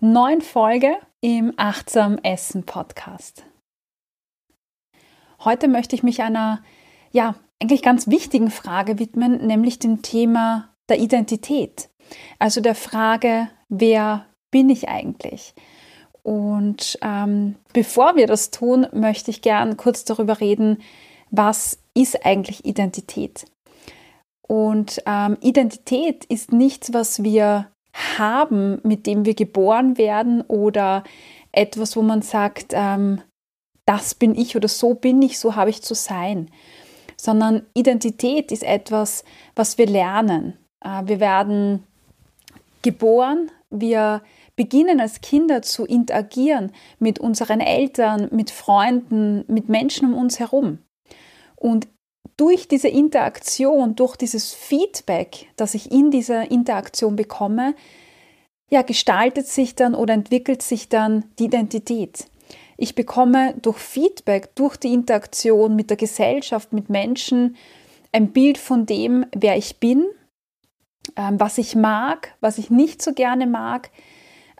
neuen Folge im Achtsam Essen Podcast. Heute möchte ich mich einer, ja, eigentlich ganz wichtigen Frage widmen, nämlich dem Thema der Identität. Also der Frage, wer bin ich eigentlich? Und ähm, bevor wir das tun, möchte ich gern kurz darüber reden, was ist eigentlich Identität? Und ähm, Identität ist nichts, was wir haben, mit dem wir geboren werden oder etwas, wo man sagt, ähm, das bin ich oder so bin ich, so habe ich zu sein. Sondern Identität ist etwas, was wir lernen. Äh, wir werden geboren, wir beginnen als Kinder zu interagieren mit unseren Eltern, mit Freunden, mit Menschen um uns herum. Und durch diese Interaktion, durch dieses Feedback, das ich in dieser Interaktion bekomme, ja, gestaltet sich dann oder entwickelt sich dann die Identität. Ich bekomme durch Feedback, durch die Interaktion mit der Gesellschaft, mit Menschen, ein Bild von dem, wer ich bin, ähm, was ich mag, was ich nicht so gerne mag.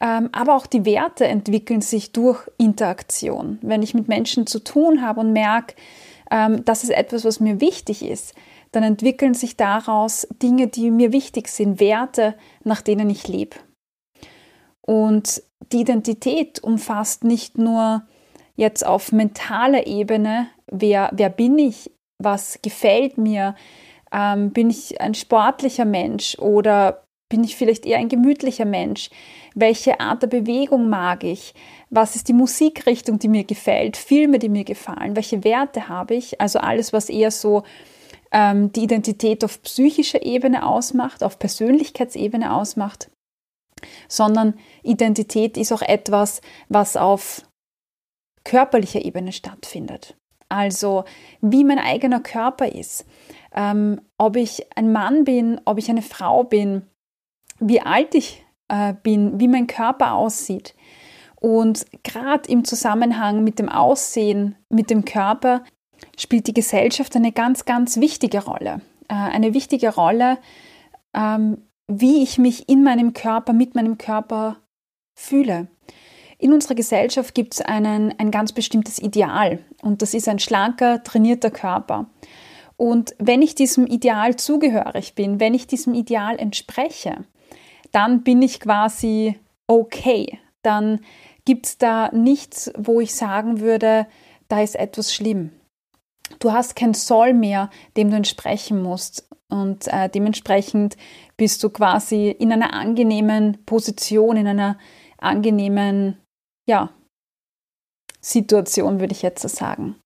Ähm, aber auch die Werte entwickeln sich durch Interaktion. Wenn ich mit Menschen zu tun habe und merke, ähm, das ist etwas, was mir wichtig ist, dann entwickeln sich daraus Dinge, die mir wichtig sind, Werte, nach denen ich lebe. Und die Identität umfasst nicht nur jetzt auf mentaler Ebene, wer, wer bin ich, was gefällt mir, ähm, bin ich ein sportlicher Mensch oder bin ich vielleicht eher ein gemütlicher Mensch? Welche Art der Bewegung mag ich? Was ist die Musikrichtung, die mir gefällt? Filme, die mir gefallen? Welche Werte habe ich? Also alles, was eher so ähm, die Identität auf psychischer Ebene ausmacht, auf Persönlichkeitsebene ausmacht, sondern Identität ist auch etwas, was auf körperlicher Ebene stattfindet. Also wie mein eigener Körper ist, ähm, ob ich ein Mann bin, ob ich eine Frau bin, wie alt ich äh, bin, wie mein Körper aussieht. Und gerade im Zusammenhang mit dem Aussehen, mit dem Körper, spielt die Gesellschaft eine ganz, ganz wichtige Rolle. Äh, eine wichtige Rolle, ähm, wie ich mich in meinem Körper, mit meinem Körper fühle. In unserer Gesellschaft gibt es ein ganz bestimmtes Ideal und das ist ein schlanker, trainierter Körper. Und wenn ich diesem Ideal zugehörig bin, wenn ich diesem Ideal entspreche, dann bin ich quasi okay. Dann gibt es da nichts, wo ich sagen würde, da ist etwas schlimm. Du hast kein Soll mehr, dem du entsprechen musst. Und äh, dementsprechend bist du quasi in einer angenehmen Position, in einer angenehmen, ja, Situation, würde ich jetzt so sagen.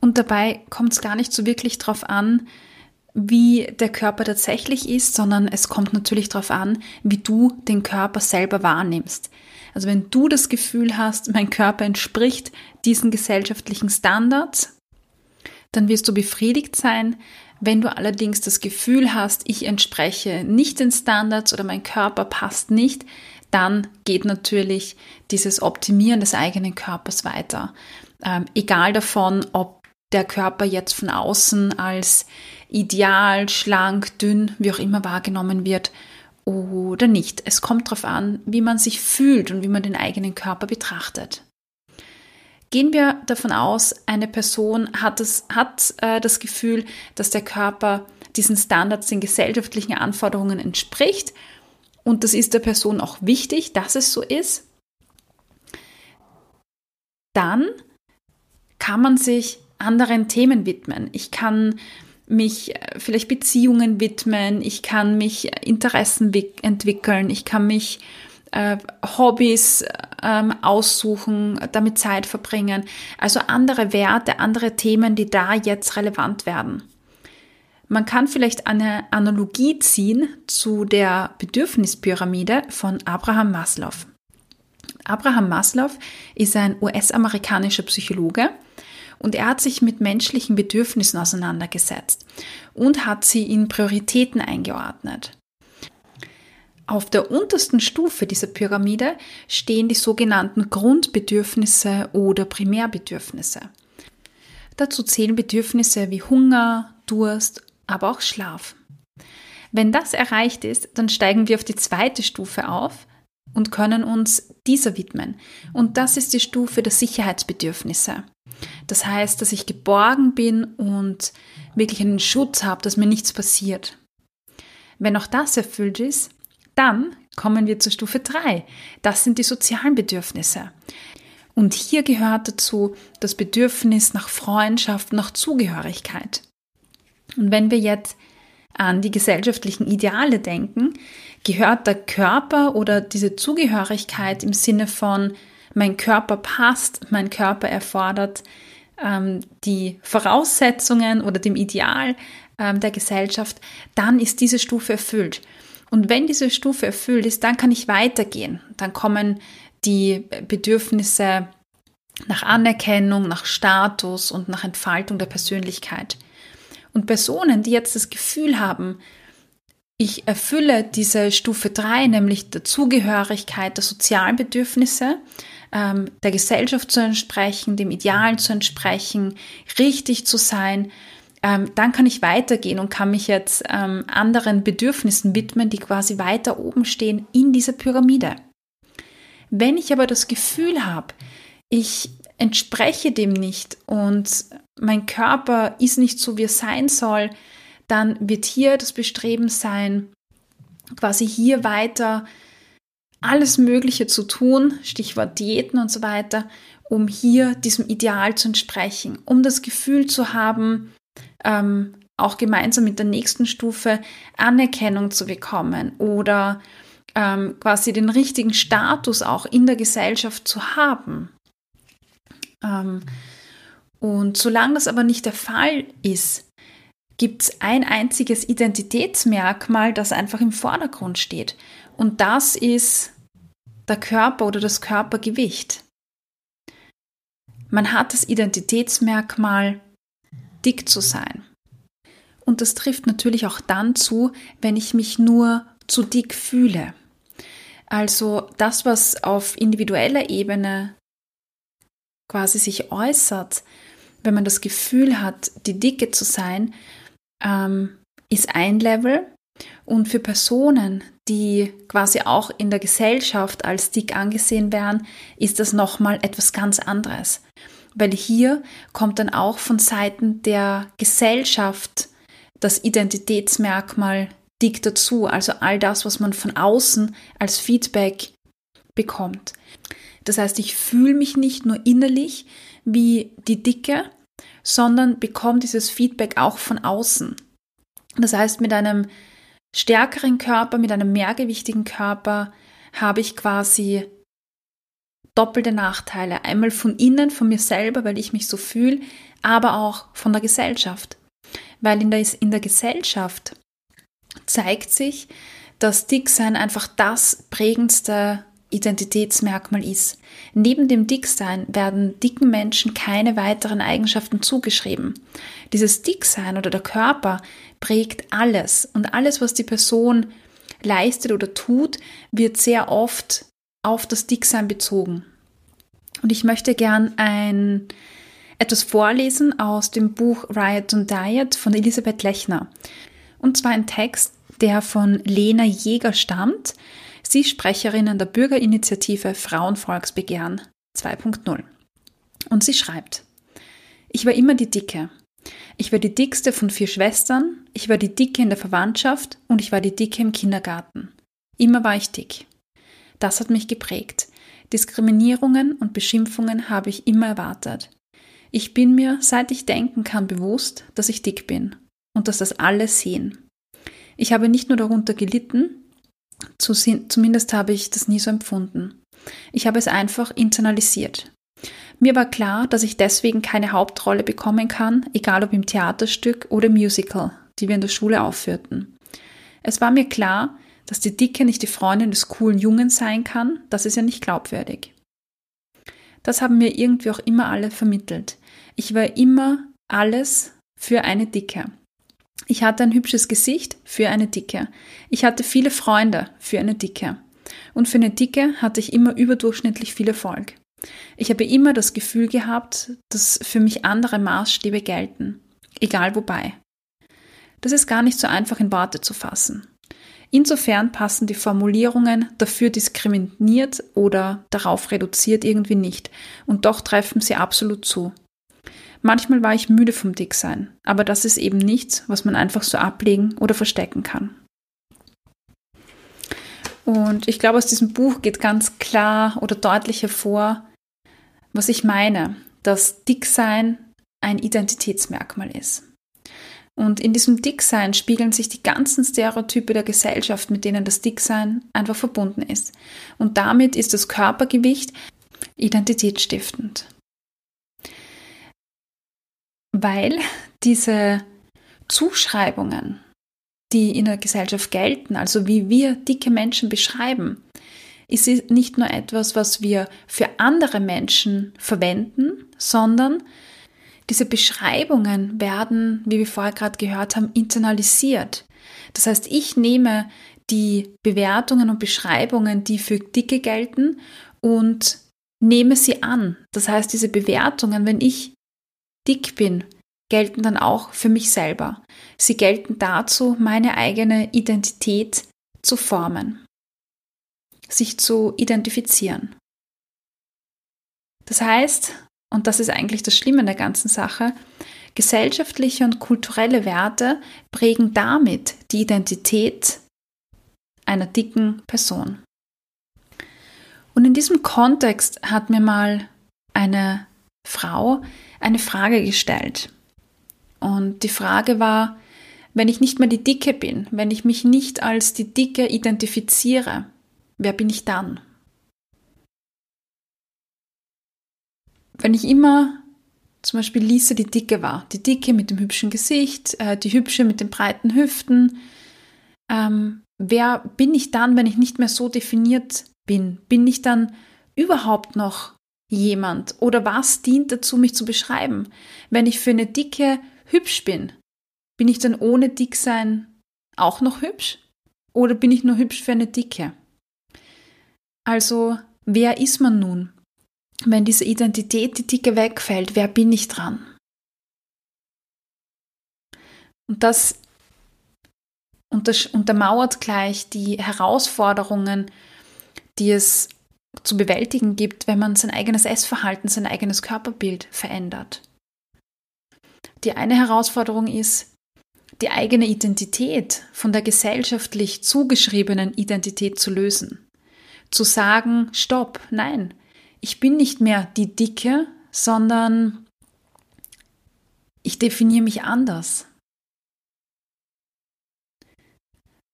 Und dabei kommt es gar nicht so wirklich drauf an, wie der Körper tatsächlich ist, sondern es kommt natürlich darauf an, wie du den Körper selber wahrnimmst. Also wenn du das Gefühl hast, mein Körper entspricht diesen gesellschaftlichen Standards, dann wirst du befriedigt sein. Wenn du allerdings das Gefühl hast, ich entspreche nicht den Standards oder mein Körper passt nicht, dann geht natürlich dieses Optimieren des eigenen Körpers weiter. Ähm, egal davon, ob der Körper jetzt von außen als ideal, schlank, dünn, wie auch immer wahrgenommen wird oder nicht. Es kommt darauf an, wie man sich fühlt und wie man den eigenen Körper betrachtet. Gehen wir davon aus, eine Person hat, das, hat äh, das Gefühl, dass der Körper diesen Standards, den gesellschaftlichen Anforderungen entspricht und das ist der Person auch wichtig, dass es so ist, dann kann man sich anderen Themen widmen. Ich kann mich äh, vielleicht Beziehungen widmen, ich kann mich Interessen entwickeln, ich kann mich äh, Hobbys ähm, aussuchen, damit Zeit verbringen. Also andere Werte, andere Themen, die da jetzt relevant werden. Man kann vielleicht eine Analogie ziehen zu der Bedürfnispyramide von Abraham Maslow. Abraham Maslow ist ein US-amerikanischer Psychologe und er hat sich mit menschlichen Bedürfnissen auseinandergesetzt und hat sie in Prioritäten eingeordnet. Auf der untersten Stufe dieser Pyramide stehen die sogenannten Grundbedürfnisse oder Primärbedürfnisse. Dazu zählen Bedürfnisse wie Hunger, Durst, aber auch Schlaf. Wenn das erreicht ist, dann steigen wir auf die zweite Stufe auf und können uns dieser widmen. Und das ist die Stufe der Sicherheitsbedürfnisse. Das heißt, dass ich geborgen bin und wirklich einen Schutz habe, dass mir nichts passiert. Wenn auch das erfüllt ist, dann kommen wir zur Stufe 3. Das sind die sozialen Bedürfnisse. Und hier gehört dazu das Bedürfnis nach Freundschaft, nach Zugehörigkeit. Und wenn wir jetzt an die gesellschaftlichen Ideale denken, gehört der Körper oder diese Zugehörigkeit im Sinne von mein Körper passt, mein Körper erfordert ähm, die Voraussetzungen oder dem Ideal ähm, der Gesellschaft, dann ist diese Stufe erfüllt. Und wenn diese Stufe erfüllt ist, dann kann ich weitergehen. Dann kommen die Bedürfnisse nach Anerkennung, nach Status und nach Entfaltung der Persönlichkeit. Und Personen, die jetzt das Gefühl haben, ich erfülle diese Stufe 3, nämlich der Zugehörigkeit, der sozialen Bedürfnisse, ähm, der Gesellschaft zu entsprechen, dem Idealen zu entsprechen, richtig zu sein, ähm, dann kann ich weitergehen und kann mich jetzt ähm, anderen Bedürfnissen widmen, die quasi weiter oben stehen in dieser Pyramide. Wenn ich aber das Gefühl habe, ich entspreche dem nicht und mein Körper ist nicht so, wie er sein soll, dann wird hier das Bestreben sein, quasi hier weiter alles Mögliche zu tun, Stichwort Diäten und so weiter, um hier diesem Ideal zu entsprechen, um das Gefühl zu haben, ähm, auch gemeinsam mit der nächsten Stufe Anerkennung zu bekommen oder ähm, quasi den richtigen Status auch in der Gesellschaft zu haben. Ähm, und solange das aber nicht der Fall ist, gibt es ein einziges Identitätsmerkmal, das einfach im Vordergrund steht. Und das ist der Körper oder das Körpergewicht. Man hat das Identitätsmerkmal dick zu sein. Und das trifft natürlich auch dann zu, wenn ich mich nur zu dick fühle. Also das, was auf individueller Ebene quasi sich äußert, wenn man das Gefühl hat, die Dicke zu sein, ähm, ist ein Level. Und für Personen, die quasi auch in der Gesellschaft als dick angesehen werden, ist das nochmal etwas ganz anderes weil hier kommt dann auch von Seiten der Gesellschaft das Identitätsmerkmal dick dazu, also all das, was man von außen als Feedback bekommt. Das heißt, ich fühle mich nicht nur innerlich wie die Dicke, sondern bekomme dieses Feedback auch von außen. Das heißt, mit einem stärkeren Körper, mit einem mehrgewichtigen Körper habe ich quasi doppelte Nachteile. Einmal von innen, von mir selber, weil ich mich so fühle, aber auch von der Gesellschaft. Weil in der, in der Gesellschaft zeigt sich, dass Dicksein einfach das prägendste Identitätsmerkmal ist. Neben dem Dicksein werden dicken Menschen keine weiteren Eigenschaften zugeschrieben. Dieses Dicksein oder der Körper prägt alles und alles, was die Person leistet oder tut, wird sehr oft auf das Dicksein bezogen. Und ich möchte gern ein, etwas vorlesen aus dem Buch Riot and Diet von Elisabeth Lechner. Und zwar ein Text, der von Lena Jäger stammt. Sie ist Sprecherin an der Bürgerinitiative Frauenvolksbegehren 2.0. Und sie schreibt, ich war immer die Dicke. Ich war die dickste von vier Schwestern, ich war die Dicke in der Verwandtschaft und ich war die Dicke im Kindergarten. Immer war ich dick. Das hat mich geprägt. Diskriminierungen und Beschimpfungen habe ich immer erwartet. Ich bin mir, seit ich denken kann, bewusst, dass ich dick bin und dass das alle sehen. Ich habe nicht nur darunter gelitten, zumindest habe ich das nie so empfunden. Ich habe es einfach internalisiert. Mir war klar, dass ich deswegen keine Hauptrolle bekommen kann, egal ob im Theaterstück oder Musical, die wir in der Schule aufführten. Es war mir klar, dass die Dicke nicht die Freundin des coolen Jungen sein kann, das ist ja nicht glaubwürdig. Das haben mir irgendwie auch immer alle vermittelt. Ich war immer alles für eine Dicke. Ich hatte ein hübsches Gesicht für eine Dicke. Ich hatte viele Freunde für eine Dicke. Und für eine Dicke hatte ich immer überdurchschnittlich viel Erfolg. Ich habe immer das Gefühl gehabt, dass für mich andere Maßstäbe gelten, egal wobei. Das ist gar nicht so einfach in Worte zu fassen. Insofern passen die Formulierungen dafür diskriminiert oder darauf reduziert irgendwie nicht, und doch treffen sie absolut zu. Manchmal war ich müde vom Dicksein, aber das ist eben nichts, was man einfach so ablegen oder verstecken kann. Und ich glaube, aus diesem Buch geht ganz klar oder deutlich hervor, was ich meine, dass Dicksein ein Identitätsmerkmal ist. Und in diesem Dicksein spiegeln sich die ganzen Stereotype der Gesellschaft, mit denen das Dicksein einfach verbunden ist. Und damit ist das Körpergewicht identitätsstiftend weil diese Zuschreibungen, die in der Gesellschaft gelten, also wie wir dicke Menschen beschreiben, ist nicht nur etwas, was wir für andere Menschen verwenden, sondern diese Beschreibungen werden, wie wir vorher gerade gehört haben, internalisiert. Das heißt, ich nehme die Bewertungen und Beschreibungen, die für Dicke gelten, und nehme sie an. Das heißt, diese Bewertungen, wenn ich dick bin, gelten dann auch für mich selber. Sie gelten dazu, meine eigene Identität zu formen, sich zu identifizieren. Das heißt, und das ist eigentlich das Schlimme in der ganzen Sache, gesellschaftliche und kulturelle Werte prägen damit die Identität einer dicken Person. Und in diesem Kontext hat mir mal eine Frau eine Frage gestellt. Und die Frage war, wenn ich nicht mehr die Dicke bin, wenn ich mich nicht als die Dicke identifiziere, wer bin ich dann? Wenn ich immer zum Beispiel Lisa die Dicke war, die Dicke mit dem hübschen Gesicht, äh, die Hübsche mit den breiten Hüften, ähm, wer bin ich dann, wenn ich nicht mehr so definiert bin? Bin ich dann überhaupt noch jemand oder was dient dazu, mich zu beschreiben? Wenn ich für eine Dicke hübsch bin, bin ich dann ohne Dicksein auch noch hübsch? Oder bin ich nur hübsch für eine Dicke? Also, wer ist man nun? Wenn diese Identität, die Dicke wegfällt, wer bin ich dran? Und das untermauert gleich die Herausforderungen, die es zu bewältigen gibt, wenn man sein eigenes Essverhalten, sein eigenes Körperbild verändert. Die eine Herausforderung ist, die eigene Identität von der gesellschaftlich zugeschriebenen Identität zu lösen. Zu sagen, stopp, nein, ich bin nicht mehr die Dicke, sondern ich definiere mich anders.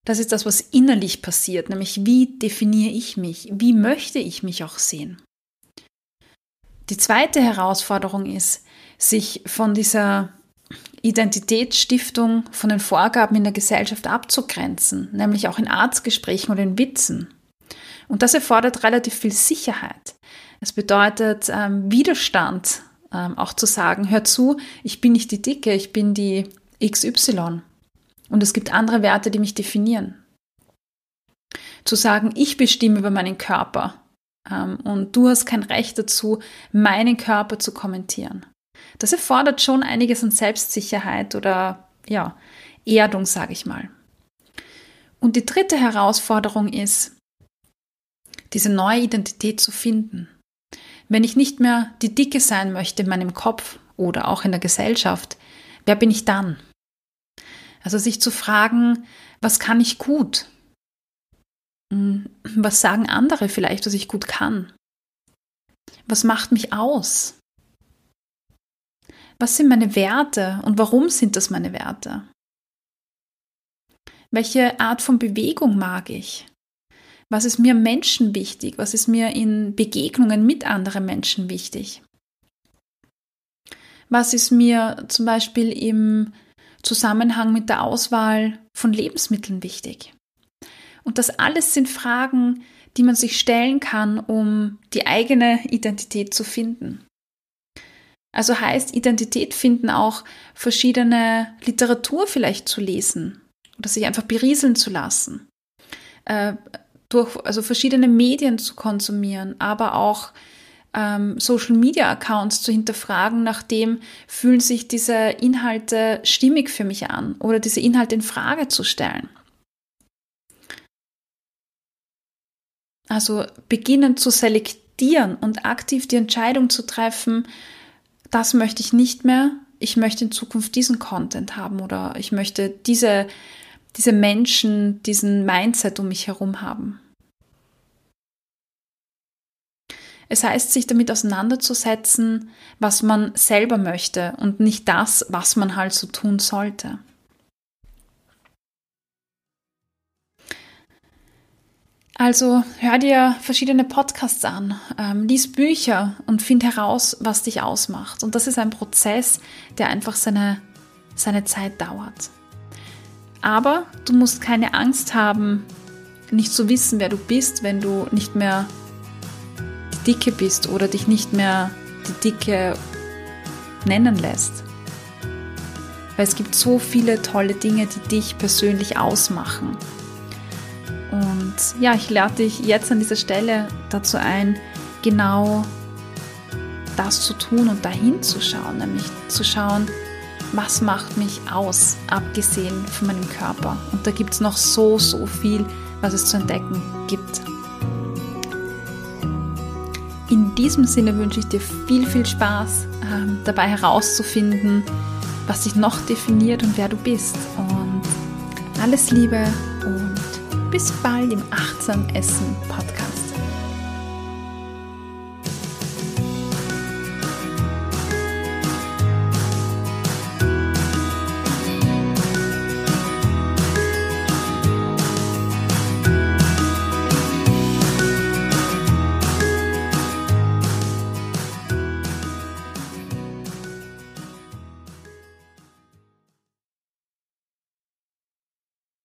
Das ist das, was innerlich passiert, nämlich wie definiere ich mich, wie möchte ich mich auch sehen. Die zweite Herausforderung ist, sich von dieser Identitätsstiftung, von den Vorgaben in der Gesellschaft abzugrenzen, nämlich auch in Arztgesprächen oder in Witzen. Und das erfordert relativ viel Sicherheit. Es bedeutet ähm, Widerstand, ähm, auch zu sagen, hör zu, ich bin nicht die Dicke, ich bin die XY. Und es gibt andere Werte, die mich definieren. Zu sagen, ich bestimme über meinen Körper ähm, und du hast kein Recht dazu, meinen Körper zu kommentieren. Das erfordert schon einiges an Selbstsicherheit oder ja, Erdung, sage ich mal. Und die dritte Herausforderung ist, diese neue Identität zu finden. Wenn ich nicht mehr die Dicke sein möchte in meinem Kopf oder auch in der Gesellschaft, wer bin ich dann? Also sich zu fragen, was kann ich gut? Hm, was sagen andere vielleicht, was ich gut kann? Was macht mich aus? Was sind meine Werte und warum sind das meine Werte? Welche Art von Bewegung mag ich? Was ist mir Menschen wichtig? Was ist mir in Begegnungen mit anderen Menschen wichtig? Was ist mir zum Beispiel im Zusammenhang mit der Auswahl von Lebensmitteln wichtig? Und das alles sind Fragen, die man sich stellen kann, um die eigene Identität zu finden. Also heißt Identität finden auch verschiedene Literatur vielleicht zu lesen oder sich einfach berieseln zu lassen, äh, durch also verschiedene Medien zu konsumieren, aber auch ähm, Social Media Accounts zu hinterfragen, nachdem fühlen sich diese Inhalte stimmig für mich an oder diese Inhalte in Frage zu stellen. Also beginnen zu selektieren und aktiv die Entscheidung zu treffen, das möchte ich nicht mehr, ich möchte in Zukunft diesen Content haben oder ich möchte diese, diese Menschen, diesen Mindset um mich herum haben. Es heißt, sich damit auseinanderzusetzen, was man selber möchte und nicht das, was man halt so tun sollte. Also hör dir verschiedene Podcasts an, ähm, lies Bücher und find heraus, was dich ausmacht. Und das ist ein Prozess, der einfach seine, seine Zeit dauert. Aber du musst keine Angst haben, nicht zu wissen, wer du bist, wenn du nicht mehr Dicke bist oder dich nicht mehr die Dicke nennen lässt. Weil es gibt so viele tolle Dinge, die dich persönlich ausmachen. Und ja, ich lade dich jetzt an dieser Stelle dazu ein, genau das zu tun und dahin zu schauen, nämlich zu schauen, was macht mich aus, abgesehen von meinem Körper. Und da gibt es noch so, so viel, was es zu entdecken gibt. Diesem Sinne wünsche ich dir viel, viel Spaß äh, dabei herauszufinden, was dich noch definiert und wer du bist. Und alles Liebe und bis bald im Achtsam Essen Podcast.